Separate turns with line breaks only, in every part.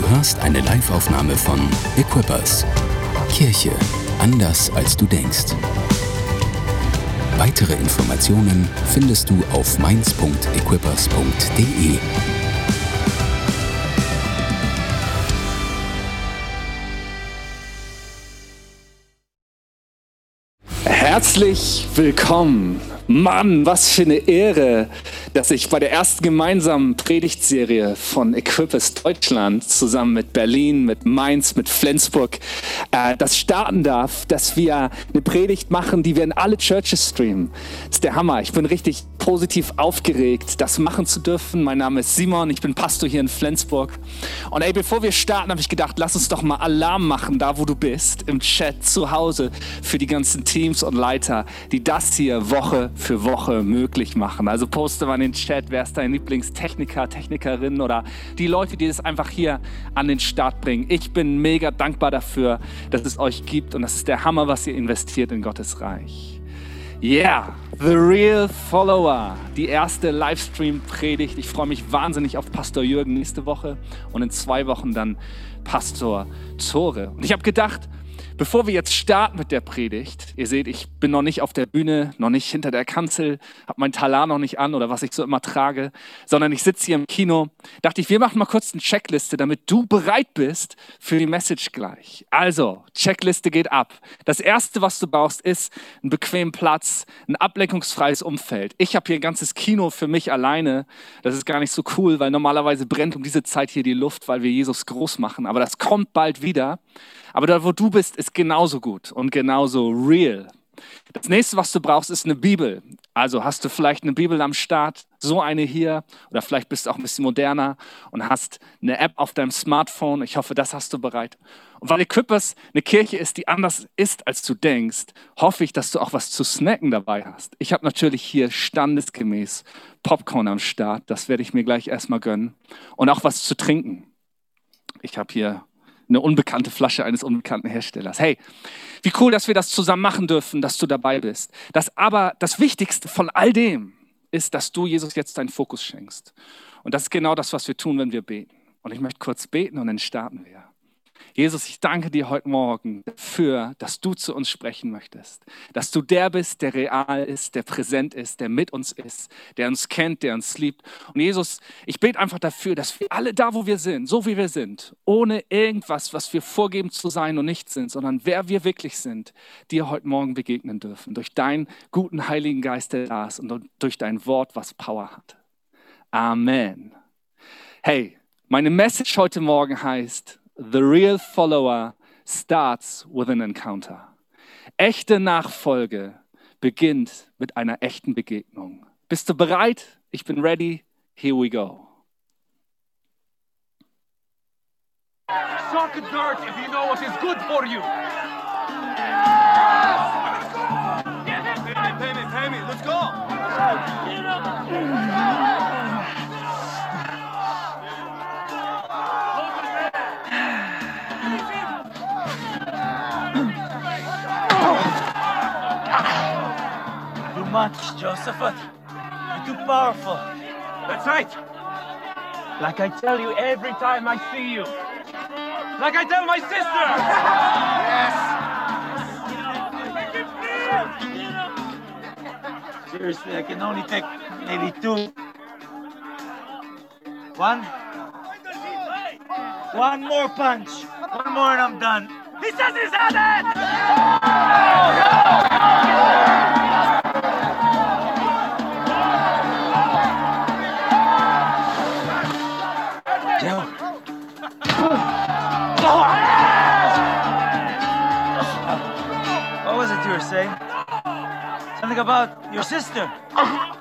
Du hörst eine Live-Aufnahme von Equippers. Kirche anders als du denkst. Weitere Informationen findest du auf mainz.equippers.de.
Herzlich willkommen. Mann, was für eine Ehre, dass ich bei der ersten gemeinsamen Predigtserie von Equipes Deutschland zusammen mit Berlin, mit Mainz, mit Flensburg äh, das starten darf, dass wir eine Predigt machen, die wir in alle Churches streamen. Das ist der Hammer. Ich bin richtig positiv aufgeregt, das machen zu dürfen. Mein Name ist Simon, ich bin Pastor hier in Flensburg. Und ey, bevor wir starten, habe ich gedacht, lass uns doch mal Alarm machen, da wo du bist, im Chat zu Hause, für die ganzen Teams und Leiter, die das hier Woche für Woche möglich machen. Also poste mal in den Chat, wer ist dein Lieblingstechniker, Technikerin oder die Leute, die das einfach hier an den Start bringen. Ich bin mega dankbar dafür, dass es euch gibt und das ist der Hammer, was ihr investiert in Gottes Reich. Yeah, The Real Follower, die erste Livestream-Predigt. Ich freue mich wahnsinnig auf Pastor Jürgen nächste Woche und in zwei Wochen dann Pastor Tore. Und ich habe gedacht, Bevor wir jetzt starten mit der Predigt, ihr seht, ich bin noch nicht auf der Bühne, noch nicht hinter der Kanzel, habe mein Talar noch nicht an oder was ich so immer trage, sondern ich sitze hier im Kino. Dachte ich, wir machen mal kurz eine Checkliste, damit du bereit bist für die Message gleich. Also, Checkliste geht ab. Das erste, was du brauchst, ist einen bequemen Platz, ein ablenkungsfreies Umfeld. Ich habe hier ein ganzes Kino für mich alleine. Das ist gar nicht so cool, weil normalerweise brennt um diese Zeit hier die Luft, weil wir Jesus groß machen. Aber das kommt bald wieder. Aber da, wo du bist, ist genauso gut und genauso real. Das nächste, was du brauchst, ist eine Bibel. Also hast du vielleicht eine Bibel am Start, so eine hier, oder vielleicht bist du auch ein bisschen moderner und hast eine App auf deinem Smartphone. Ich hoffe, das hast du bereit. Und weil Equippers eine Kirche ist, die anders ist, als du denkst, hoffe ich, dass du auch was zu snacken dabei hast. Ich habe natürlich hier standesgemäß Popcorn am Start. Das werde ich mir gleich erstmal gönnen. Und auch was zu trinken. Ich habe hier eine unbekannte Flasche eines unbekannten Herstellers. Hey, wie cool, dass wir das zusammen machen dürfen, dass du dabei bist. Das aber das Wichtigste von all dem ist, dass du Jesus jetzt deinen Fokus schenkst. Und das ist genau das, was wir tun, wenn wir beten. Und ich möchte kurz beten und dann starten wir. Jesus, ich danke dir heute Morgen dafür, dass du zu uns sprechen möchtest. Dass du der bist, der real ist, der präsent ist, der mit uns ist, der uns kennt, der uns liebt. Und Jesus, ich bete einfach dafür, dass wir alle da, wo wir sind, so wie wir sind, ohne irgendwas, was wir vorgeben zu sein und nicht sind, sondern wer wir wirklich sind, dir heute Morgen begegnen dürfen. Durch deinen guten Heiligen Geist, der da ist und durch dein Wort, was Power hat. Amen. Hey, meine Message heute Morgen heißt, The real follower starts with an encounter. Echte Nachfolge beginnt mit einer echten Begegnung. Bist du bereit? Ich bin ready. Here we go.
Suck dirt if you know what is good for you.
Josephat. You're too powerful.
That's right.
Like I tell you every time I see you.
Like I tell my sister. yes.
Seriously, I can only take maybe two. One. One more punch. One more and I'm done.
He says he's had it.
Something about your sister. I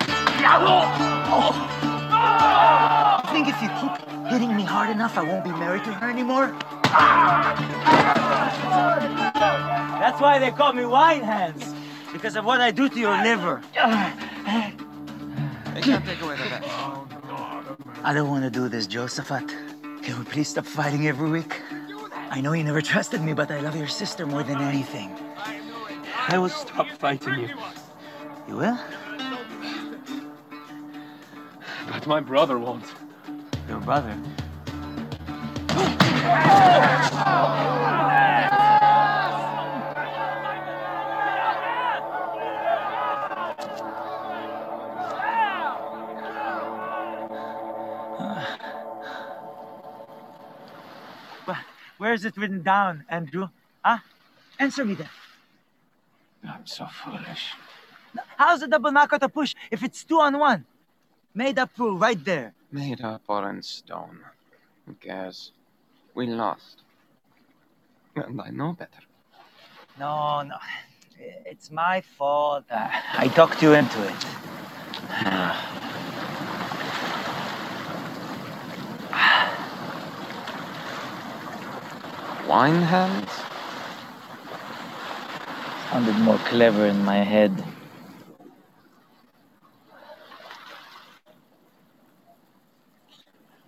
think if you keep hitting me hard enough, I won't be married to her anymore. That's why they call me wine hands. Because of what I do to your liver.
They can't take away the bet.
I don't want to do this, Josephat. Can we please stop fighting every week? I know you never trusted me, but I love your sister more than anything.
I will stop fighting you.
You will?
But my brother won't.
Your brother. Where is it written down, Andrew? Huh? Answer me that.
I'm so foolish.
How's a double knockout a push if it's two on one? Made up rule right there.
Made up or in stone. Who cares? We lost. And I know better.
No, no. It's my fault. I talked you into it.
Wine hands?
Sounded more clever in my head.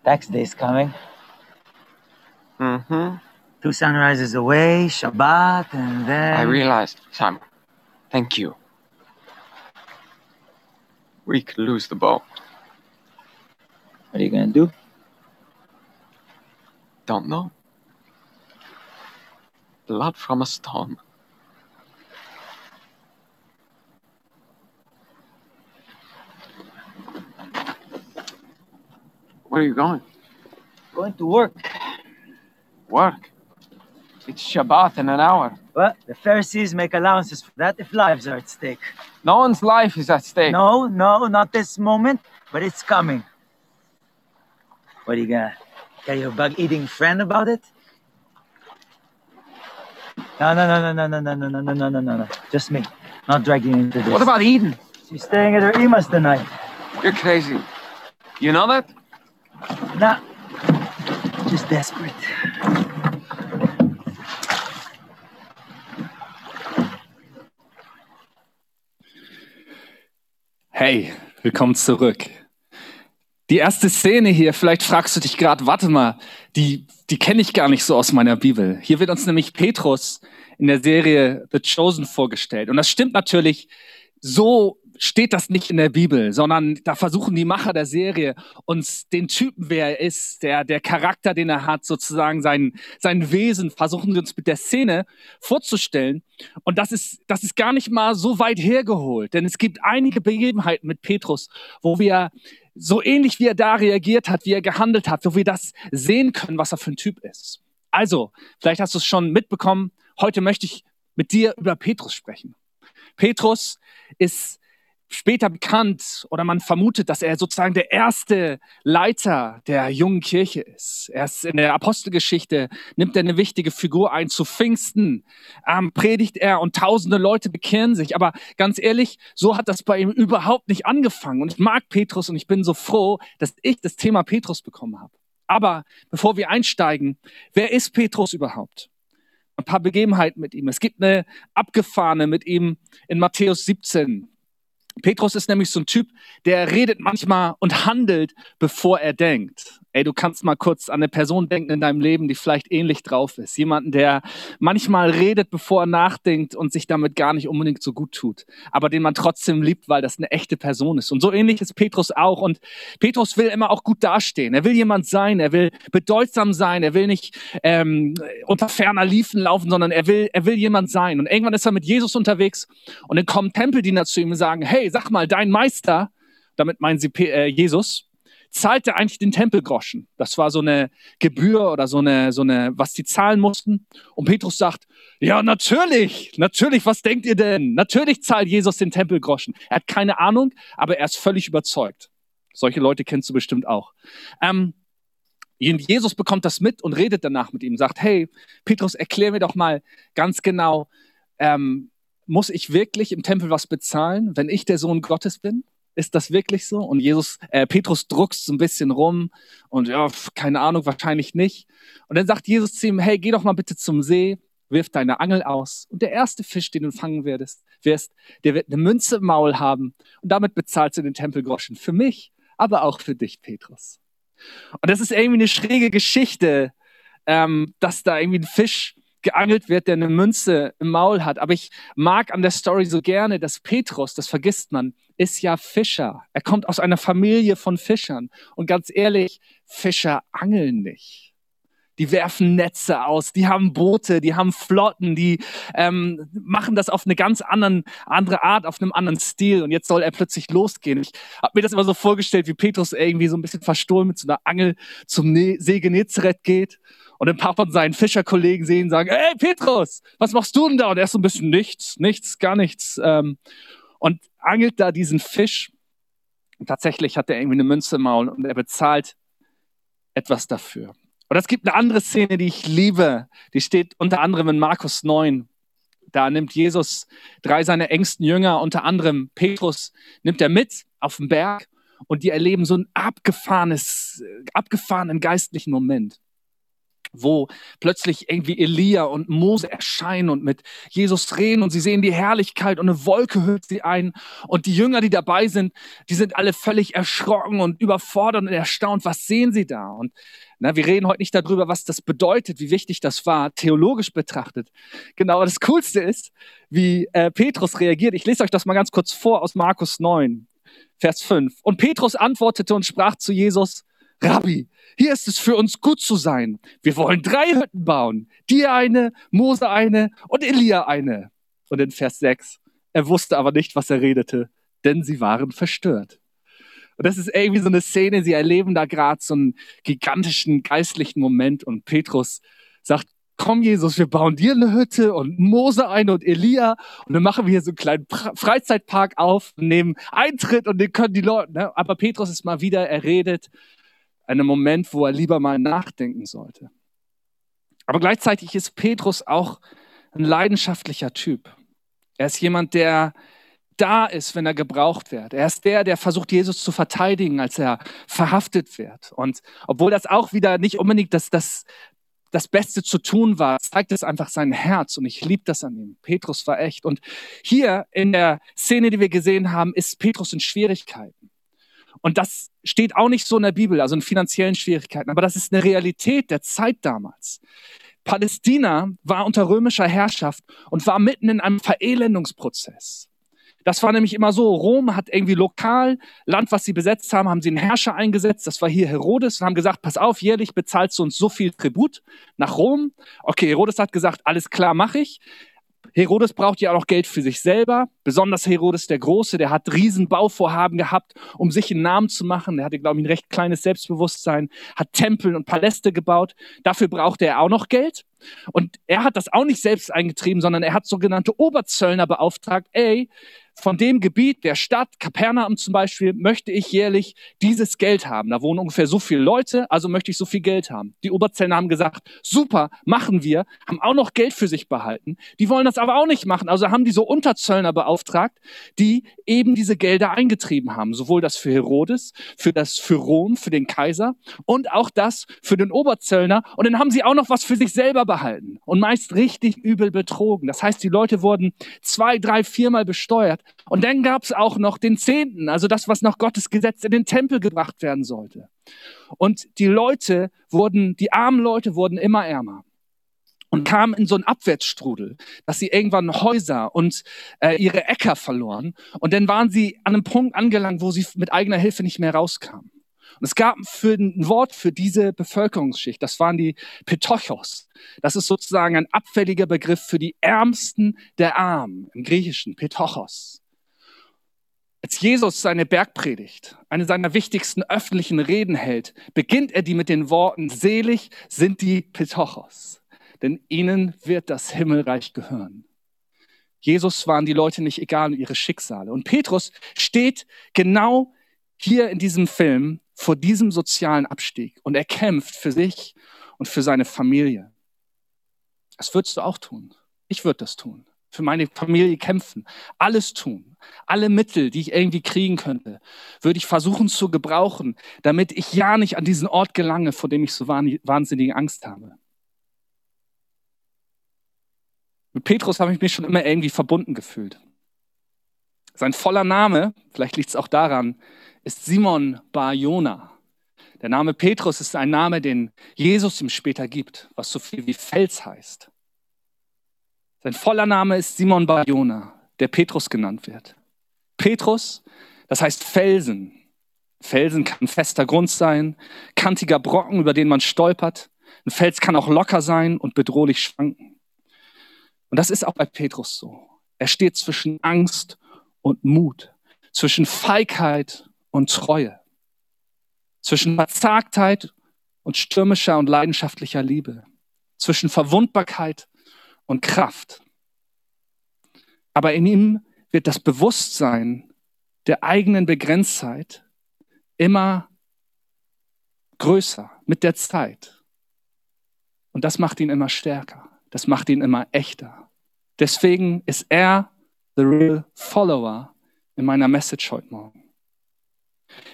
Tax day is coming.
Mm-hmm.
Two sunrises away, Shabbat, and then.
I realized, Simon. Thank you. We could lose the boat.
What are you gonna do?
Don't know. Blood from a stone. Where are you going?
Going to work.
Work. It's Shabbat in an hour.
Well, the Pharisees make allowances for that if lives are at stake.
No one's life is at stake.
No, no, not this moment, but it's coming. What are you gonna tell your bug eating friend about it? No, no, no, no, no, no, no, no, no, no, no, no, no. Just me. Not dragging into this.
What about Eden?
She's staying at her Emas tonight.
You're crazy. You know that?
Nah. Just desperate.
Hey, willkommen zurück. Die erste Szene hier, vielleicht fragst du dich gerade, warte mal, die, die kenne ich gar nicht so aus meiner Bibel. Hier wird uns nämlich Petrus in der Serie The Chosen vorgestellt. Und das stimmt natürlich, so steht das nicht in der Bibel, sondern da versuchen die Macher der Serie uns den Typen, wer er ist, der, der Charakter, den er hat, sozusagen sein, sein Wesen, versuchen sie uns mit der Szene vorzustellen. Und das ist, das ist gar nicht mal so weit hergeholt, denn es gibt einige Begebenheiten mit Petrus, wo wir so ähnlich wie er da reagiert hat, wie er gehandelt hat, wo wir das sehen können, was er für ein Typ ist. Also, vielleicht hast du es schon mitbekommen, heute möchte ich mit dir über Petrus sprechen. Petrus ist später bekannt oder man vermutet, dass er sozusagen der erste Leiter der jungen Kirche ist. Er ist in der Apostelgeschichte, nimmt er eine wichtige Figur ein. Zu Pfingsten ähm, predigt er und tausende Leute bekehren sich. Aber ganz ehrlich, so hat das bei ihm überhaupt nicht angefangen. Und ich mag Petrus und ich bin so froh, dass ich das Thema Petrus bekommen habe. Aber bevor wir einsteigen, wer ist Petrus überhaupt? Ein paar Begebenheiten mit ihm. Es gibt eine abgefahrene mit ihm in Matthäus 17. Petrus ist nämlich so ein Typ, der redet manchmal und handelt, bevor er denkt. Ey, du kannst mal kurz an eine Person denken in deinem Leben, die vielleicht ähnlich drauf ist. Jemanden, der manchmal redet, bevor er nachdenkt und sich damit gar nicht unbedingt so gut tut, aber den man trotzdem liebt, weil das eine echte Person ist. Und so ähnlich ist Petrus auch. Und Petrus will immer auch gut dastehen. Er will jemand sein, er will bedeutsam sein, er will nicht ähm, unter ferner Liefen laufen, sondern er will, er will jemand sein. Und irgendwann ist er mit Jesus unterwegs und dann kommen Tempeldiener zu ihm und sagen, hey, sag mal, dein Meister, damit meinen sie äh, Jesus, zahlte eigentlich den Tempelgroschen. Das war so eine Gebühr oder so eine, so eine, was die zahlen mussten. Und Petrus sagt, ja, natürlich, natürlich, was denkt ihr denn? Natürlich zahlt Jesus den Tempelgroschen. Er hat keine Ahnung, aber er ist völlig überzeugt. Solche Leute kennst du bestimmt auch. Ähm, Jesus bekommt das mit und redet danach mit ihm, sagt, hey, Petrus, erklär mir doch mal ganz genau, ähm, muss ich wirklich im Tempel was bezahlen, wenn ich der Sohn Gottes bin? Ist das wirklich so? Und Jesus, äh, Petrus druckst so ein bisschen rum und ja, keine Ahnung, wahrscheinlich nicht. Und dann sagt Jesus zu ihm, hey, geh doch mal bitte zum See, wirf deine Angel aus und der erste Fisch, den du fangen werdest, wirst, der wird eine Münze im Maul haben und damit bezahlst du den Tempelgroschen. Für mich, aber auch für dich, Petrus. Und das ist irgendwie eine schräge Geschichte, ähm, dass da irgendwie ein Fisch geangelt wird, der eine Münze im Maul hat. Aber ich mag an der Story so gerne, dass Petrus, das vergisst man, ist ja Fischer. Er kommt aus einer Familie von Fischern. Und ganz ehrlich, Fischer angeln nicht. die werfen Netze aus, die haben Boote, die haben Flotten, die ähm, machen das auf eine ganz anderen, andere Art, auf einem anderen Stil. Und jetzt soll er plötzlich losgehen. Ich habe mir das immer so vorgestellt, wie Petrus irgendwie so ein bisschen verstohlen mit so einer Angel zum ne See Genezareth geht und ein paar von seinen Fischerkollegen sehen und sagen, hey Petrus, was machst du denn da? Und er ist so ein bisschen nichts, nichts, gar nichts. Ähm, und angelt da diesen Fisch. Und tatsächlich hat er irgendwie eine Münze im Maul und er bezahlt etwas dafür. Und es gibt eine andere Szene, die ich liebe. Die steht unter anderem in Markus 9. Da nimmt Jesus drei seiner engsten Jünger, unter anderem Petrus, nimmt er mit auf den Berg und die erleben so ein abgefahrenes, abgefahrenen geistlichen Moment wo plötzlich irgendwie Elia und Mose erscheinen und mit Jesus reden und sie sehen die Herrlichkeit und eine Wolke hüllt sie ein und die Jünger, die dabei sind, die sind alle völlig erschrocken und überfordert und erstaunt. Was sehen sie da? Und na, wir reden heute nicht darüber, was das bedeutet, wie wichtig das war, theologisch betrachtet. Genau, das Coolste ist, wie äh, Petrus reagiert. Ich lese euch das mal ganz kurz vor aus Markus 9, Vers 5. Und Petrus antwortete und sprach zu Jesus, Rabbi, hier ist es für uns gut zu sein. Wir wollen drei Hütten bauen. Dir eine, Mose eine und Elia eine. Und in Vers 6, er wusste aber nicht, was er redete, denn sie waren verstört. Und das ist irgendwie so eine Szene, sie erleben da gerade so einen gigantischen geistlichen Moment und Petrus sagt, komm Jesus, wir bauen dir eine Hütte und Mose eine und Elia und dann machen wir hier so einen kleinen Freizeitpark auf, nehmen Eintritt und den können die Leute, ne? aber Petrus ist mal wieder erredet, einem Moment, wo er lieber mal nachdenken sollte. Aber gleichzeitig ist Petrus auch ein leidenschaftlicher Typ. Er ist jemand, der da ist, wenn er gebraucht wird. Er ist der, der versucht, Jesus zu verteidigen, als er verhaftet wird. Und obwohl das auch wieder nicht unbedingt das, das, das Beste zu tun war, zeigt es einfach sein Herz und ich liebe das an ihm. Petrus war echt. Und hier in der Szene, die wir gesehen haben, ist Petrus in Schwierigkeiten. Und das steht auch nicht so in der Bibel, also in finanziellen Schwierigkeiten, aber das ist eine Realität der Zeit damals. Palästina war unter römischer Herrschaft und war mitten in einem Verelendungsprozess. Das war nämlich immer so, Rom hat irgendwie lokal, Land, was sie besetzt haben, haben sie einen Herrscher eingesetzt, das war hier Herodes, und haben gesagt, pass auf, jährlich bezahlst du uns so viel Tribut nach Rom. Okay, Herodes hat gesagt, alles klar, mache ich. Herodes braucht ja auch noch Geld für sich selber. Besonders Herodes der Große, der hat Riesenbauvorhaben gehabt, um sich einen Namen zu machen. Der hatte, glaube ich, ein recht kleines Selbstbewusstsein, hat Tempel und Paläste gebaut. Dafür brauchte er auch noch Geld. Und er hat das auch nicht selbst eingetrieben, sondern er hat sogenannte Oberzöllner beauftragt. Ey, von dem Gebiet der Stadt, Kapernaum zum Beispiel, möchte ich jährlich dieses Geld haben. Da wohnen ungefähr so viele Leute, also möchte ich so viel Geld haben. Die Oberzellner haben gesagt, super, machen wir, haben auch noch Geld für sich behalten. Die wollen das aber auch nicht machen, also haben die so Unterzöllner beauftragt, die eben diese Gelder eingetrieben haben. Sowohl das für Herodes, für das für Rom, für den Kaiser und auch das für den Oberzöllner. Und dann haben sie auch noch was für sich selber behalten und meist richtig übel betrogen. Das heißt, die Leute wurden zwei, drei, viermal besteuert und dann gab es auch noch den Zehnten, also das, was nach Gottes Gesetz in den Tempel gebracht werden sollte. Und die Leute wurden, die armen Leute wurden immer ärmer und kamen in so einen Abwärtsstrudel, dass sie irgendwann Häuser und äh, ihre Äcker verloren. Und dann waren sie an einem Punkt angelangt, wo sie mit eigener Hilfe nicht mehr rauskamen. Und es gab für ein Wort für diese Bevölkerungsschicht, das waren die Petochos. Das ist sozusagen ein abfälliger Begriff für die Ärmsten der Armen, im Griechischen, Petochos. Als Jesus seine Bergpredigt, eine seiner wichtigsten öffentlichen Reden hält, beginnt er die mit den Worten, selig sind die Petochos, denn ihnen wird das Himmelreich gehören. Jesus waren die Leute nicht egal und ihre Schicksale. Und Petrus steht genau hier in diesem Film vor diesem sozialen Abstieg und er kämpft für sich und für seine Familie. Das würdest du auch tun. Ich würde das tun für meine Familie kämpfen, alles tun, alle Mittel, die ich irgendwie kriegen könnte, würde ich versuchen zu gebrauchen, damit ich ja nicht an diesen Ort gelange, vor dem ich so wahnsinnige Angst habe. Mit Petrus habe ich mich schon immer irgendwie verbunden gefühlt. Sein voller Name, vielleicht liegt es auch daran, ist Simon Bar Jona. Der Name Petrus ist ein Name, den Jesus ihm später gibt, was so viel wie Fels heißt. Sein voller Name ist Simon Bar-Jona, der Petrus genannt wird. Petrus, das heißt Felsen. Felsen kann fester Grund sein, kantiger Brocken, über den man stolpert. Ein Fels kann auch locker sein und bedrohlich schwanken. Und das ist auch bei Petrus so. Er steht zwischen Angst und Mut, zwischen Feigheit und Treue, zwischen Verzagtheit und stürmischer und leidenschaftlicher Liebe, zwischen Verwundbarkeit und Kraft. Aber in ihm wird das Bewusstsein der eigenen Begrenztheit immer größer mit der Zeit. Und das macht ihn immer stärker. Das macht ihn immer echter. Deswegen ist er the real follower in meiner Message heute Morgen.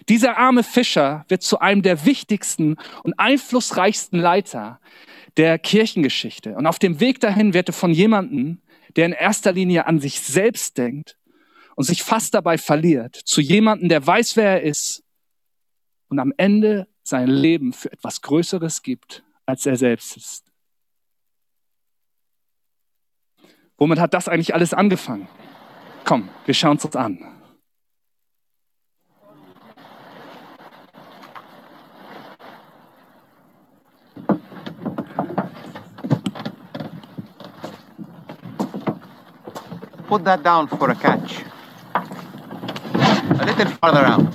Dieser arme Fischer wird zu einem der wichtigsten und einflussreichsten Leiter der Kirchengeschichte. Und auf dem Weg dahin wird er von jemandem, der in erster Linie an sich selbst denkt und sich fast dabei verliert, zu jemandem, der weiß, wer er ist und am Ende sein Leben für etwas Größeres gibt, als er selbst ist. Womit hat das eigentlich alles angefangen? Komm, wir schauen es uns an.
Put that down for a catch. A little farther out.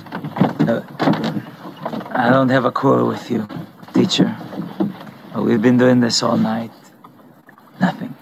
I don't have a quarrel with you, teacher. But we've been doing this all night. Nothing.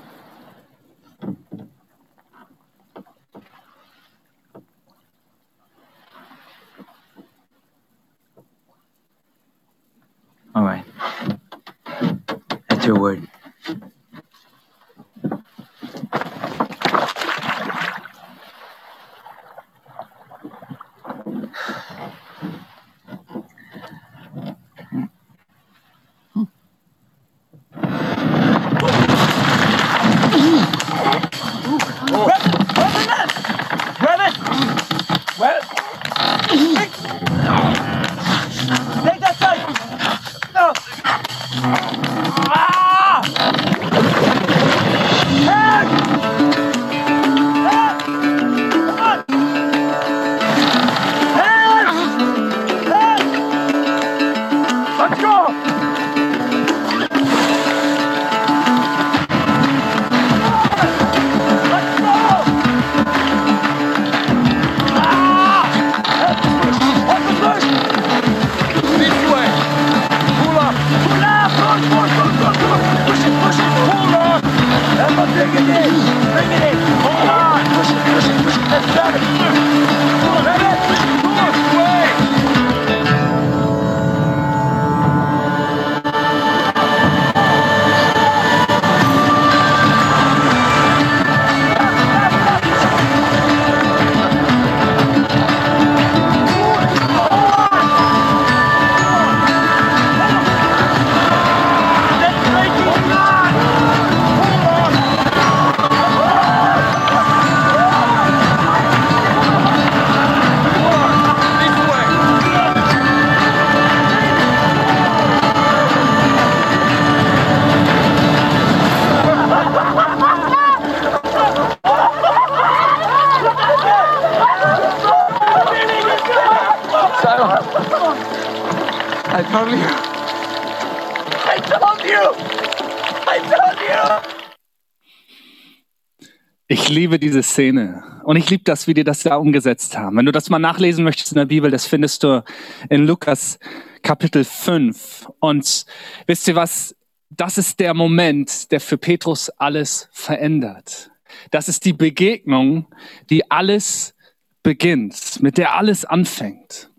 Liebe diese Szene und ich liebe das, wie die das da umgesetzt haben. Wenn du das mal nachlesen möchtest in der Bibel, das findest du in Lukas Kapitel 5. Und wisst ihr was? Das ist der Moment, der für Petrus alles verändert. Das ist die Begegnung, die alles beginnt, mit der alles anfängt.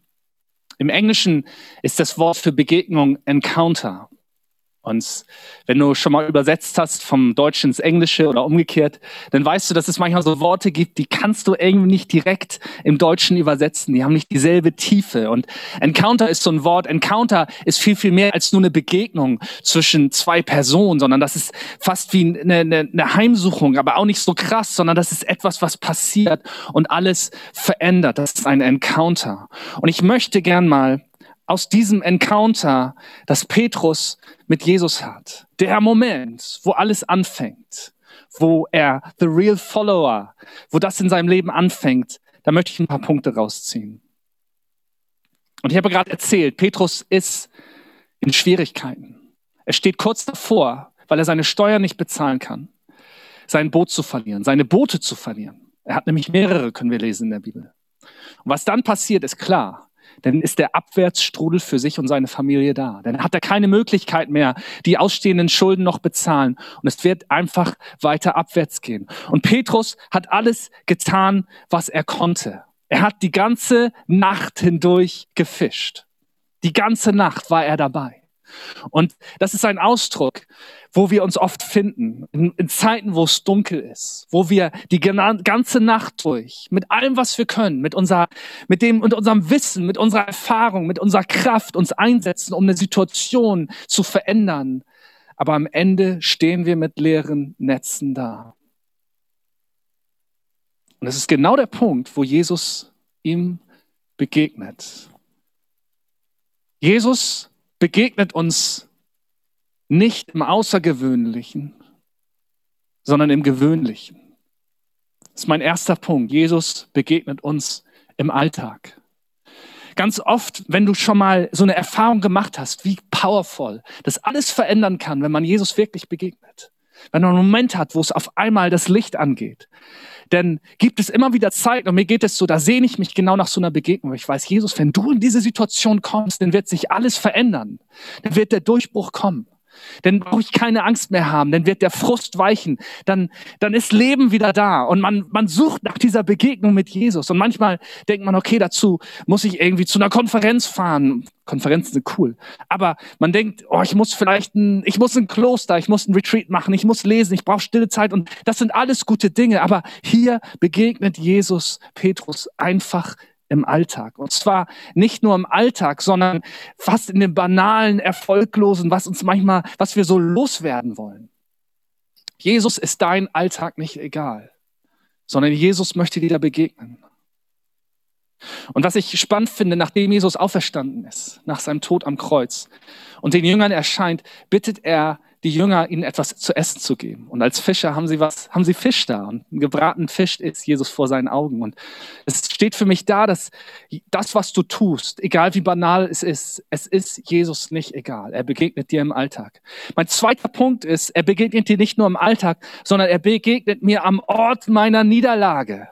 Im Englischen ist das Wort für Begegnung Encounter. Und wenn du schon mal übersetzt hast vom Deutschen ins Englische oder umgekehrt, dann weißt du, dass es manchmal so Worte gibt, die kannst du irgendwie nicht direkt im Deutschen übersetzen. Die haben nicht dieselbe Tiefe. Und Encounter ist so ein Wort. Encounter ist viel, viel mehr als nur eine Begegnung zwischen zwei Personen, sondern das ist fast wie eine, eine, eine Heimsuchung, aber auch nicht so krass, sondern das ist etwas, was passiert und alles verändert. Das ist ein Encounter. Und ich möchte gern mal aus diesem Encounter, das Petrus mit Jesus hat. Der Moment, wo alles anfängt, wo er the real follower, wo das in seinem Leben anfängt, da möchte ich ein paar Punkte rausziehen. Und ich habe gerade erzählt, Petrus ist in Schwierigkeiten. Er steht kurz davor, weil er seine Steuern nicht bezahlen kann, sein Boot zu verlieren, seine Boote zu verlieren. Er hat nämlich mehrere, können wir lesen in der Bibel. Und was dann passiert, ist klar. Dann ist der Abwärtsstrudel für sich und seine Familie da. Dann hat er keine Möglichkeit mehr, die ausstehenden Schulden noch bezahlen. Und es wird einfach weiter abwärts gehen. Und Petrus hat alles getan, was er konnte. Er hat die ganze Nacht hindurch gefischt. Die ganze Nacht war er dabei. Und das ist ein Ausdruck, wo wir uns oft finden, in, in, Zeiten, wo es dunkel ist, wo wir die ganze Nacht durch, mit allem, was wir können, mit, unser, mit, dem, mit unserem Wissen, mit unserer Erfahrung, mit unserer Kraft uns einsetzen, um eine Situation zu verändern. Aber am Ende stehen wir mit leeren Netzen da. Und das ist genau der Punkt, wo Jesus ihm begegnet. Jesus begegnet uns nicht im Außergewöhnlichen, sondern im Gewöhnlichen. Das ist mein erster Punkt. Jesus begegnet uns im Alltag. Ganz oft, wenn du schon mal so eine Erfahrung gemacht hast, wie powerful das alles verändern kann, wenn man Jesus wirklich begegnet. Wenn man einen Moment hat, wo es auf einmal das Licht angeht, denn gibt es immer wieder Zeiten, und mir geht es so, da sehne ich mich genau nach so einer Begegnung. Ich weiß, Jesus, wenn du in diese Situation kommst, dann wird sich alles verändern. Dann wird der Durchbruch kommen. Dann brauche ich keine Angst mehr haben, dann wird der Frust weichen, dann, dann ist Leben wieder da und man, man sucht nach dieser Begegnung mit Jesus. Und manchmal denkt man, okay, dazu muss ich irgendwie zu einer Konferenz fahren. Konferenzen sind cool. Aber man denkt, oh, ich muss vielleicht ein, ich muss ein Kloster, ich muss ein Retreat machen, ich muss lesen, ich brauche stille Zeit und das sind alles gute Dinge. Aber hier begegnet Jesus Petrus einfach im Alltag. Und zwar nicht nur im Alltag, sondern fast in dem banalen, erfolglosen, was uns manchmal, was wir so loswerden wollen. Jesus ist dein Alltag nicht egal, sondern Jesus möchte dir da begegnen. Und was ich spannend finde, nachdem Jesus auferstanden ist, nach seinem Tod am Kreuz und den Jüngern erscheint, bittet er die Jünger, ihnen etwas zu essen zu geben. Und als Fischer haben sie was, haben sie Fisch da. Und ein gebratenen Fisch ist Jesus vor seinen Augen. Und es steht für mich da, dass das, was du tust, egal wie banal es ist, es ist Jesus nicht egal. Er begegnet dir im Alltag. Mein zweiter Punkt ist, er begegnet dir nicht nur im Alltag, sondern er begegnet mir am Ort meiner Niederlage.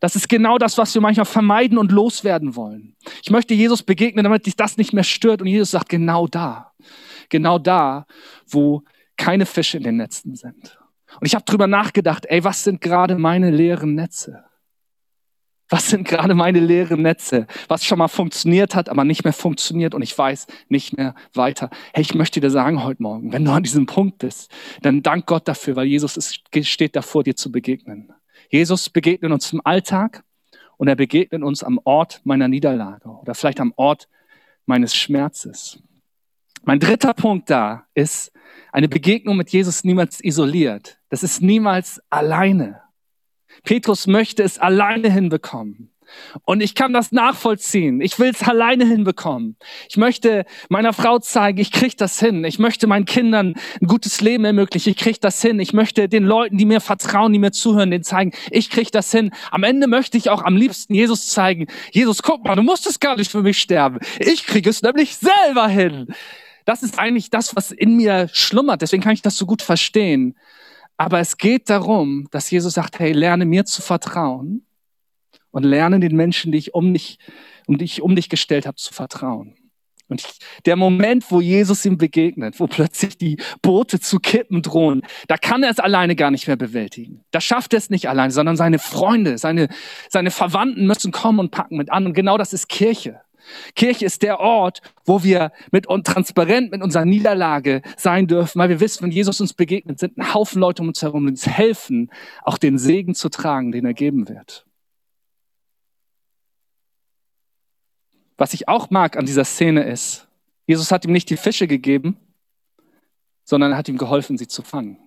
Das ist genau das, was wir manchmal vermeiden und loswerden wollen. Ich möchte Jesus begegnen, damit dich das nicht mehr stört. Und Jesus sagt, genau da genau da, wo keine Fische in den Netzen sind. Und ich habe drüber nachgedacht, ey, was sind gerade meine leeren Netze? Was sind gerade meine leeren Netze? Was schon mal funktioniert hat, aber nicht mehr funktioniert und ich weiß nicht mehr weiter. Hey, ich möchte dir sagen heute Morgen, wenn du an diesem Punkt bist, dann dank Gott dafür, weil Jesus ist, steht davor, dir zu begegnen. Jesus begegnet uns im Alltag und er begegnet uns am Ort meiner Niederlage oder vielleicht am Ort meines Schmerzes. Mein dritter Punkt da ist, eine Begegnung mit Jesus niemals isoliert. Das ist niemals alleine. Petrus möchte es alleine hinbekommen. Und ich kann das nachvollziehen. Ich will es alleine hinbekommen. Ich möchte meiner Frau zeigen, ich kriege das hin. Ich möchte meinen Kindern ein gutes Leben ermöglichen. Ich kriege das hin. Ich möchte den Leuten, die mir vertrauen, die mir zuhören, denen zeigen, ich kriege das hin. Am Ende möchte ich auch am liebsten Jesus zeigen. Jesus, guck mal, du musstest gar nicht für mich sterben. Ich kriege es nämlich selber hin. Das ist eigentlich das, was in mir schlummert. Deswegen kann ich das so gut verstehen. Aber es geht darum, dass Jesus sagt, hey, lerne mir zu vertrauen und lerne den Menschen, die ich um dich, um dich, um dich gestellt habe, zu vertrauen. Und ich, der Moment, wo Jesus ihm begegnet, wo plötzlich die Boote zu kippen drohen, da kann er es alleine gar nicht mehr bewältigen. Da schafft er es nicht alleine, sondern seine Freunde, seine, seine Verwandten müssen kommen und packen mit an. Und genau das ist Kirche. Kirche ist der Ort, wo wir mit und transparent mit unserer Niederlage sein dürfen, weil wir wissen, wenn Jesus uns begegnet, sind ein Haufen Leute um uns herum, die uns helfen, auch den Segen zu tragen, den er geben wird. Was ich auch mag an dieser Szene ist, Jesus hat ihm nicht die Fische gegeben, sondern er hat ihm geholfen, sie zu fangen.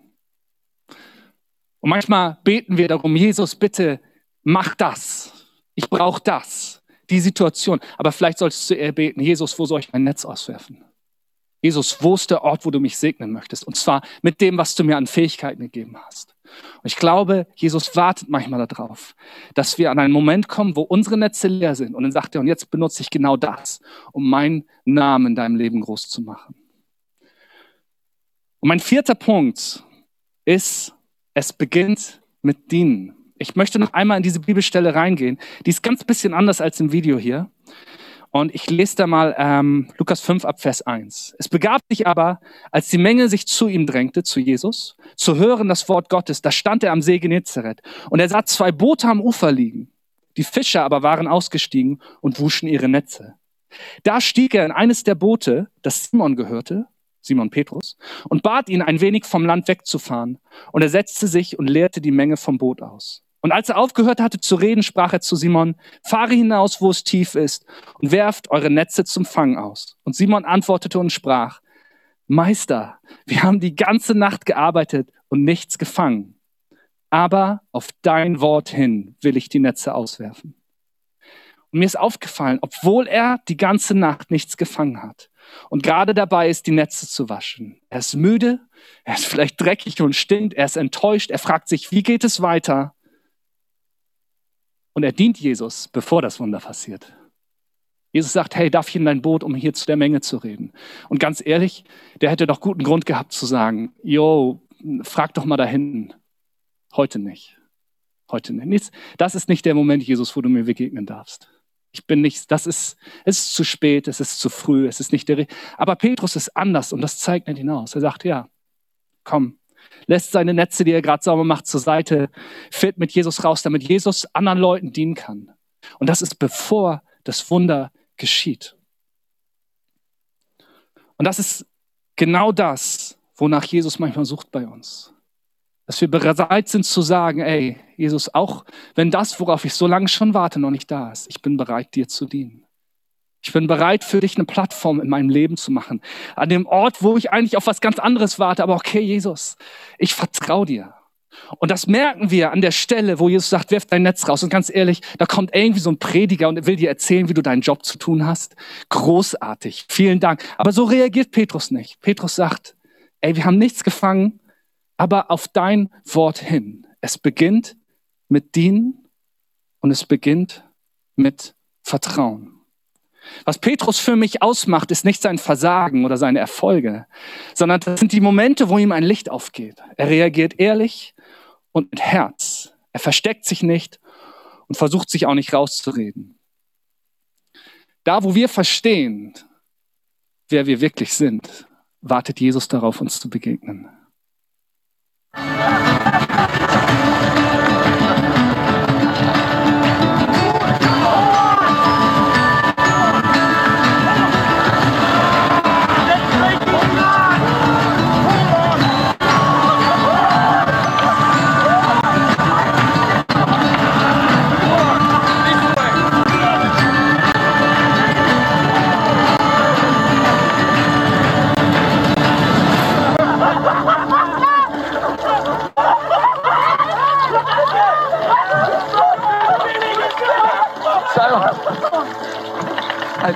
Und manchmal beten wir darum, Jesus, bitte mach das. Ich brauche das die Situation. Aber vielleicht solltest du eher beten, Jesus, wo soll ich mein Netz auswerfen? Jesus, wo ist der Ort, wo du mich segnen möchtest? Und zwar mit dem, was du mir an Fähigkeiten gegeben hast. Und ich glaube, Jesus wartet manchmal darauf, dass wir an einen Moment kommen, wo unsere Netze leer sind. Und dann sagt er, und jetzt benutze ich genau das, um meinen Namen in deinem Leben groß zu machen. Und mein vierter Punkt ist, es beginnt mit Dienen. Ich möchte noch einmal in diese Bibelstelle reingehen. Die ist ganz bisschen anders als im Video hier. Und ich lese da mal ähm, Lukas 5 ab Vers 1. Es begab sich aber, als die Menge sich zu ihm drängte, zu Jesus, zu hören das Wort Gottes, da stand er am See Genezareth. Und er sah zwei Boote am Ufer liegen. Die Fischer aber waren ausgestiegen und wuschen ihre Netze. Da stieg er in eines der Boote, das Simon gehörte, Simon Petrus, und bat ihn, ein wenig vom Land wegzufahren. Und er setzte sich und leerte die Menge vom Boot aus. Und als er aufgehört hatte zu reden, sprach er zu Simon, fahre hinaus, wo es tief ist, und werft eure Netze zum Fang aus. Und Simon antwortete und sprach, Meister, wir haben die ganze Nacht gearbeitet und nichts gefangen. Aber auf dein Wort hin will ich die Netze auswerfen. Und mir ist aufgefallen, obwohl er die ganze Nacht nichts gefangen hat und gerade dabei ist, die Netze zu waschen. Er ist müde, er ist vielleicht dreckig und stinkt, er ist enttäuscht, er fragt sich, wie geht es weiter? Und er dient Jesus, bevor das Wunder passiert. Jesus sagt, hey, darf ich in dein Boot, um hier zu der Menge zu reden? Und ganz ehrlich, der hätte doch guten Grund gehabt zu sagen, yo, frag doch mal da hinten. Heute nicht. Heute nicht. Das ist nicht der Moment, Jesus, wo du mir begegnen darfst. Ich bin nicht, das ist, es ist zu spät, es ist zu früh, es ist nicht der, aber Petrus ist anders und das zeigt nicht hinaus. Er sagt, ja, komm, lässt seine Netze, die er gerade sauber macht, zur Seite, fährt mit Jesus raus, damit Jesus anderen Leuten dienen kann. Und das ist bevor das Wunder geschieht. Und das ist genau das, wonach Jesus manchmal sucht bei uns. Dass wir bereit sind zu sagen, ey, Jesus, auch wenn das, worauf ich so lange schon warte, noch nicht da ist, ich bin bereit, dir zu dienen. Ich bin bereit, für dich eine Plattform in meinem Leben zu machen. An dem Ort, wo ich eigentlich auf was ganz anderes warte. Aber okay, Jesus, ich vertraue dir. Und das merken wir an der Stelle, wo Jesus sagt, wirf dein Netz raus. Und ganz ehrlich, da kommt irgendwie so ein Prediger und will dir erzählen, wie du deinen Job zu tun hast. Großartig. Vielen Dank. Aber so reagiert Petrus nicht. Petrus sagt, ey, wir haben nichts gefangen, aber auf dein Wort hin. Es beginnt mit Dienen und es beginnt mit Vertrauen. Was Petrus für mich ausmacht, ist nicht sein Versagen oder seine Erfolge, sondern das sind die Momente, wo ihm ein Licht aufgeht. Er reagiert ehrlich und mit Herz. Er versteckt sich nicht und versucht sich auch nicht rauszureden. Da, wo wir verstehen, wer wir wirklich sind, wartet Jesus darauf, uns zu begegnen.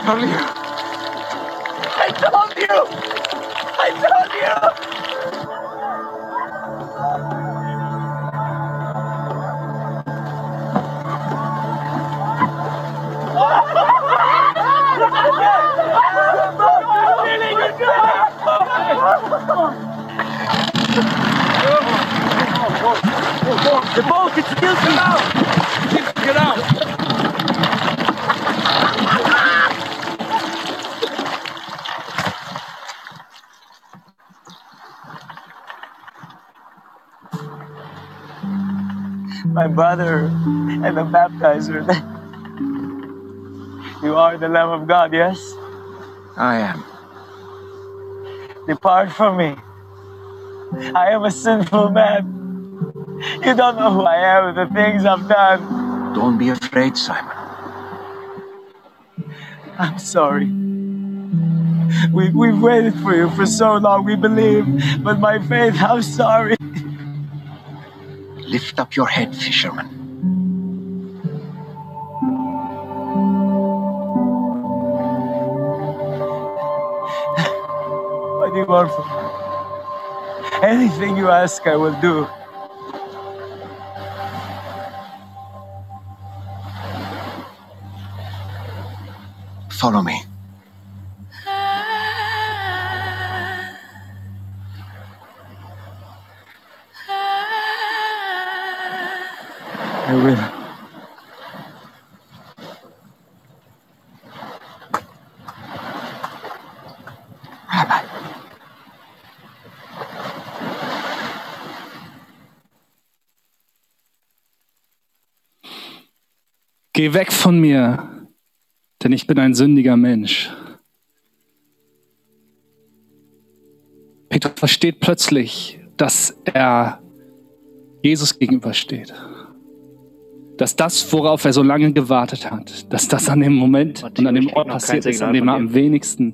I the
baptizer. You are the Lamb of God, yes?
I am.
Depart from me. I am a sinful man. You don't know who I am and the things I've done.
Don't be afraid, Simon.
I'm sorry. We, we've waited for you for so long, we believe, but my faith, I'm sorry.
Lift up your head, fisherman.
Anything you ask, I will do.
Follow me.
I will.
Geh weg von mir, denn ich bin ein sündiger Mensch. Petrus versteht plötzlich, dass er Jesus gegenübersteht. Dass das, worauf er so lange gewartet hat, dass das an dem Moment und an dem Ort passiert ist, an dem er am wenigsten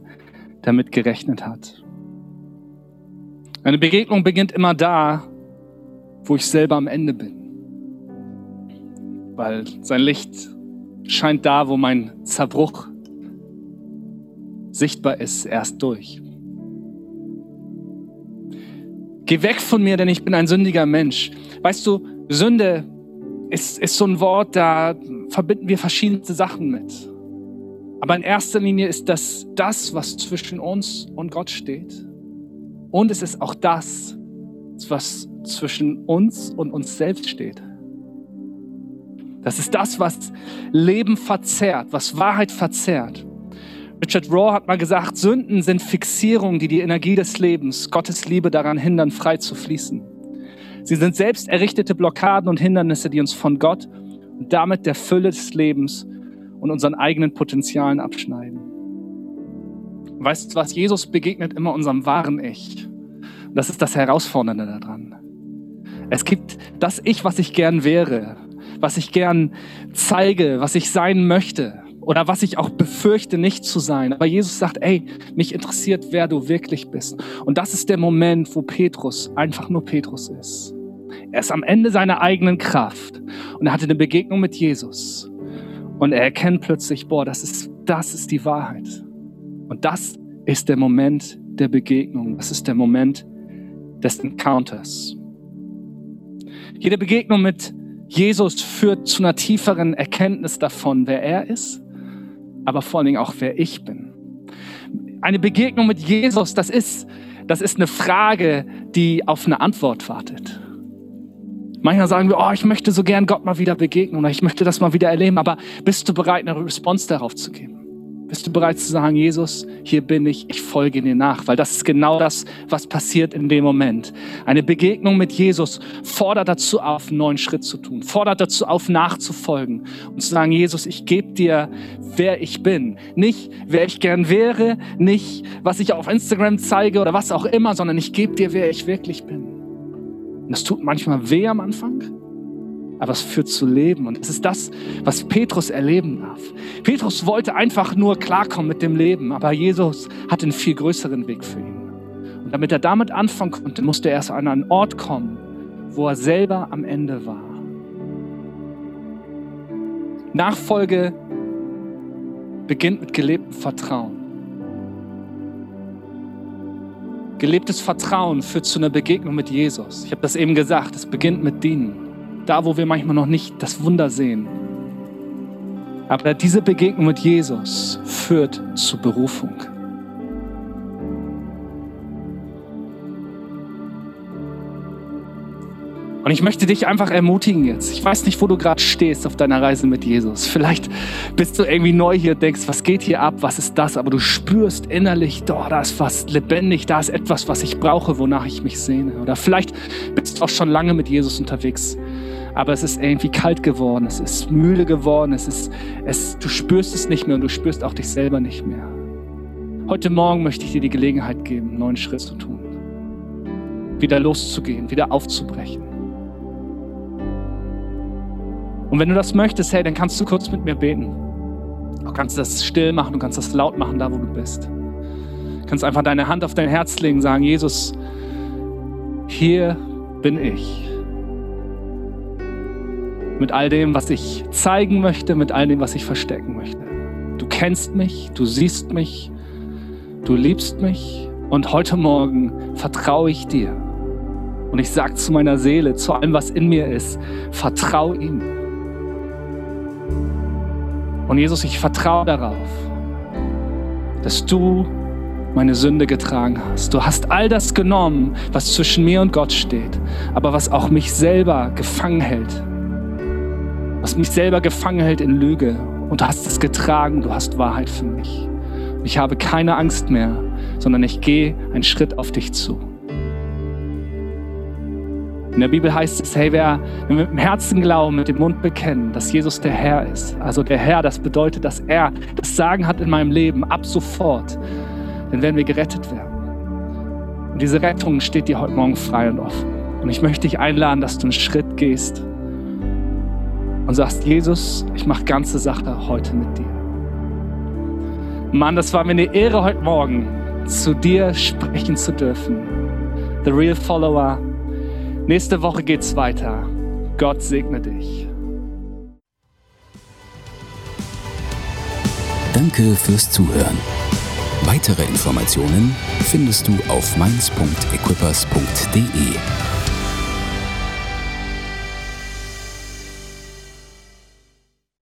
damit gerechnet hat. Eine Begegnung beginnt immer da, wo ich selber am Ende bin. Weil sein Licht scheint da, wo mein Zerbruch sichtbar ist, erst durch. Geh weg von mir, denn ich bin ein sündiger Mensch. Weißt du, Sünde ist, ist so ein Wort, da verbinden wir verschiedene Sachen mit. Aber in erster Linie ist das das, was zwischen uns und Gott steht. Und es ist auch das, was zwischen uns und uns selbst steht. Das ist das, was Leben verzerrt, was Wahrheit verzerrt. Richard Rohr hat mal gesagt, Sünden sind Fixierungen, die die Energie des Lebens, Gottes Liebe daran hindern, frei zu fließen. Sie sind selbst errichtete Blockaden und Hindernisse, die uns von Gott und damit der Fülle des Lebens und unseren eigenen Potenzialen abschneiden. Weißt du was? Jesus begegnet immer unserem wahren Ich. Das ist das Herausfordernde daran. Es gibt das Ich, was ich gern wäre, was ich gern zeige, was ich sein möchte oder was ich auch befürchte, nicht zu sein. Aber Jesus sagt, ey, mich interessiert, wer du wirklich bist. Und das ist der Moment, wo Petrus einfach nur Petrus ist. Er ist am Ende seiner eigenen Kraft und er hatte eine Begegnung mit Jesus. Und er erkennt plötzlich, boah, das ist, das ist die Wahrheit. Und das ist der Moment der Begegnung. Das ist der Moment des Encounters. Jede Begegnung mit Jesus führt zu einer tieferen Erkenntnis davon, wer er ist, aber vor allen Dingen auch, wer ich bin. Eine Begegnung mit Jesus, das ist, das ist eine Frage, die auf eine Antwort wartet. Manchmal sagen wir, oh, ich möchte so gern Gott mal wieder begegnen oder ich möchte das mal wieder erleben, aber bist du bereit, eine Response darauf zu geben? Bist du bereit zu sagen, Jesus, hier bin ich, ich folge dir nach? Weil das ist genau das, was passiert in dem Moment. Eine Begegnung mit Jesus fordert dazu auf, einen neuen Schritt zu tun, fordert dazu auf, nachzufolgen und zu sagen, Jesus, ich gebe dir, wer ich bin. Nicht, wer ich gern wäre, nicht, was ich auf Instagram zeige oder was auch immer, sondern ich gebe dir, wer ich wirklich bin. Und das tut manchmal weh am Anfang, aber es führt zu Leben. Und es ist das, was Petrus erleben darf. Petrus wollte einfach nur klarkommen mit dem Leben, aber Jesus hat einen viel größeren Weg für ihn. Und damit er damit anfangen konnte, musste er erst an einen Ort kommen, wo er selber am Ende war. Nachfolge beginnt mit gelebtem Vertrauen. Gelebtes Vertrauen führt zu einer Begegnung mit Jesus. Ich habe das eben gesagt, es beginnt mit Dienen da wo wir manchmal noch nicht das Wunder sehen. Aber diese Begegnung mit Jesus führt zu Berufung. Und ich möchte dich einfach ermutigen jetzt. Ich weiß nicht, wo du gerade stehst auf deiner Reise mit Jesus. Vielleicht bist du irgendwie neu hier, denkst, was geht hier ab, was ist das? Aber du spürst innerlich, oh, da ist was lebendig, da ist etwas, was ich brauche, wonach ich mich sehne. Oder vielleicht bist du auch schon lange mit Jesus unterwegs aber es ist irgendwie kalt geworden, es ist müde geworden, es ist, es, du spürst es nicht mehr und du spürst auch dich selber nicht mehr. Heute Morgen möchte ich dir die Gelegenheit geben, einen neuen Schritt zu tun. Wieder loszugehen, wieder aufzubrechen. Und wenn du das möchtest, hey, dann kannst du kurz mit mir beten. Du kannst das still machen, du kannst das laut machen, da wo du bist. Du kannst einfach deine Hand auf dein Herz legen, sagen, Jesus, hier bin ich mit all dem, was ich zeigen möchte, mit all dem, was ich verstecken möchte. Du kennst mich, du siehst mich, du liebst mich und heute Morgen vertraue ich dir. Und ich sage zu meiner Seele, zu allem, was in mir ist, vertraue ihm. Und Jesus, ich vertraue darauf, dass du meine Sünde getragen hast. Du hast all das genommen, was zwischen mir und Gott steht, aber was auch mich selber gefangen hält was mich selber gefangen hält in Lüge. Und du hast es getragen, du hast Wahrheit für mich. Ich habe keine Angst mehr, sondern ich gehe einen Schritt auf dich zu. In der Bibel heißt es, hey, wer, mit dem Herzen glauben, mit dem Mund bekennen, dass Jesus der Herr ist, also der Herr, das bedeutet, dass er das Sagen hat in meinem Leben ab sofort, dann werden wir gerettet werden. Und diese Rettung steht dir heute Morgen frei und offen. Und ich möchte dich einladen, dass du einen Schritt gehst und sagst, Jesus, ich mache ganze Sache heute mit dir. Mann, das war mir eine Ehre heute Morgen, zu dir sprechen zu dürfen. The Real Follower. Nächste Woche geht's weiter. Gott segne dich.
Danke fürs Zuhören. Weitere Informationen findest du auf mainz.equippers.de.